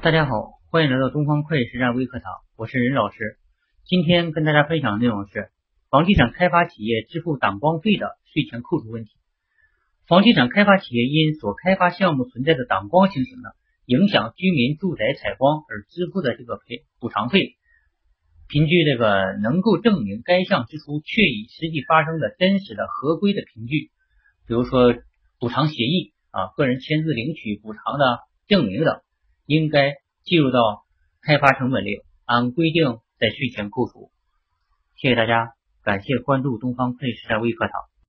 大家好，欢迎来到东方会计实战微课堂，我是任老师。今天跟大家分享的内容是房地产开发企业支付挡光费的税前扣除问题。房地产开发企业因所开发项目存在的挡光情形呢，影响居民住宅采光而支付的这个赔补偿费，凭据这个能够证明该项支出确已实际发生的真实的合规的凭据，比如说补偿协议啊、个人签字领取补偿的证明等，应该计入到开发成本里，按规定在税前扣除。谢谢大家，感谢关注东方会计实战微课堂。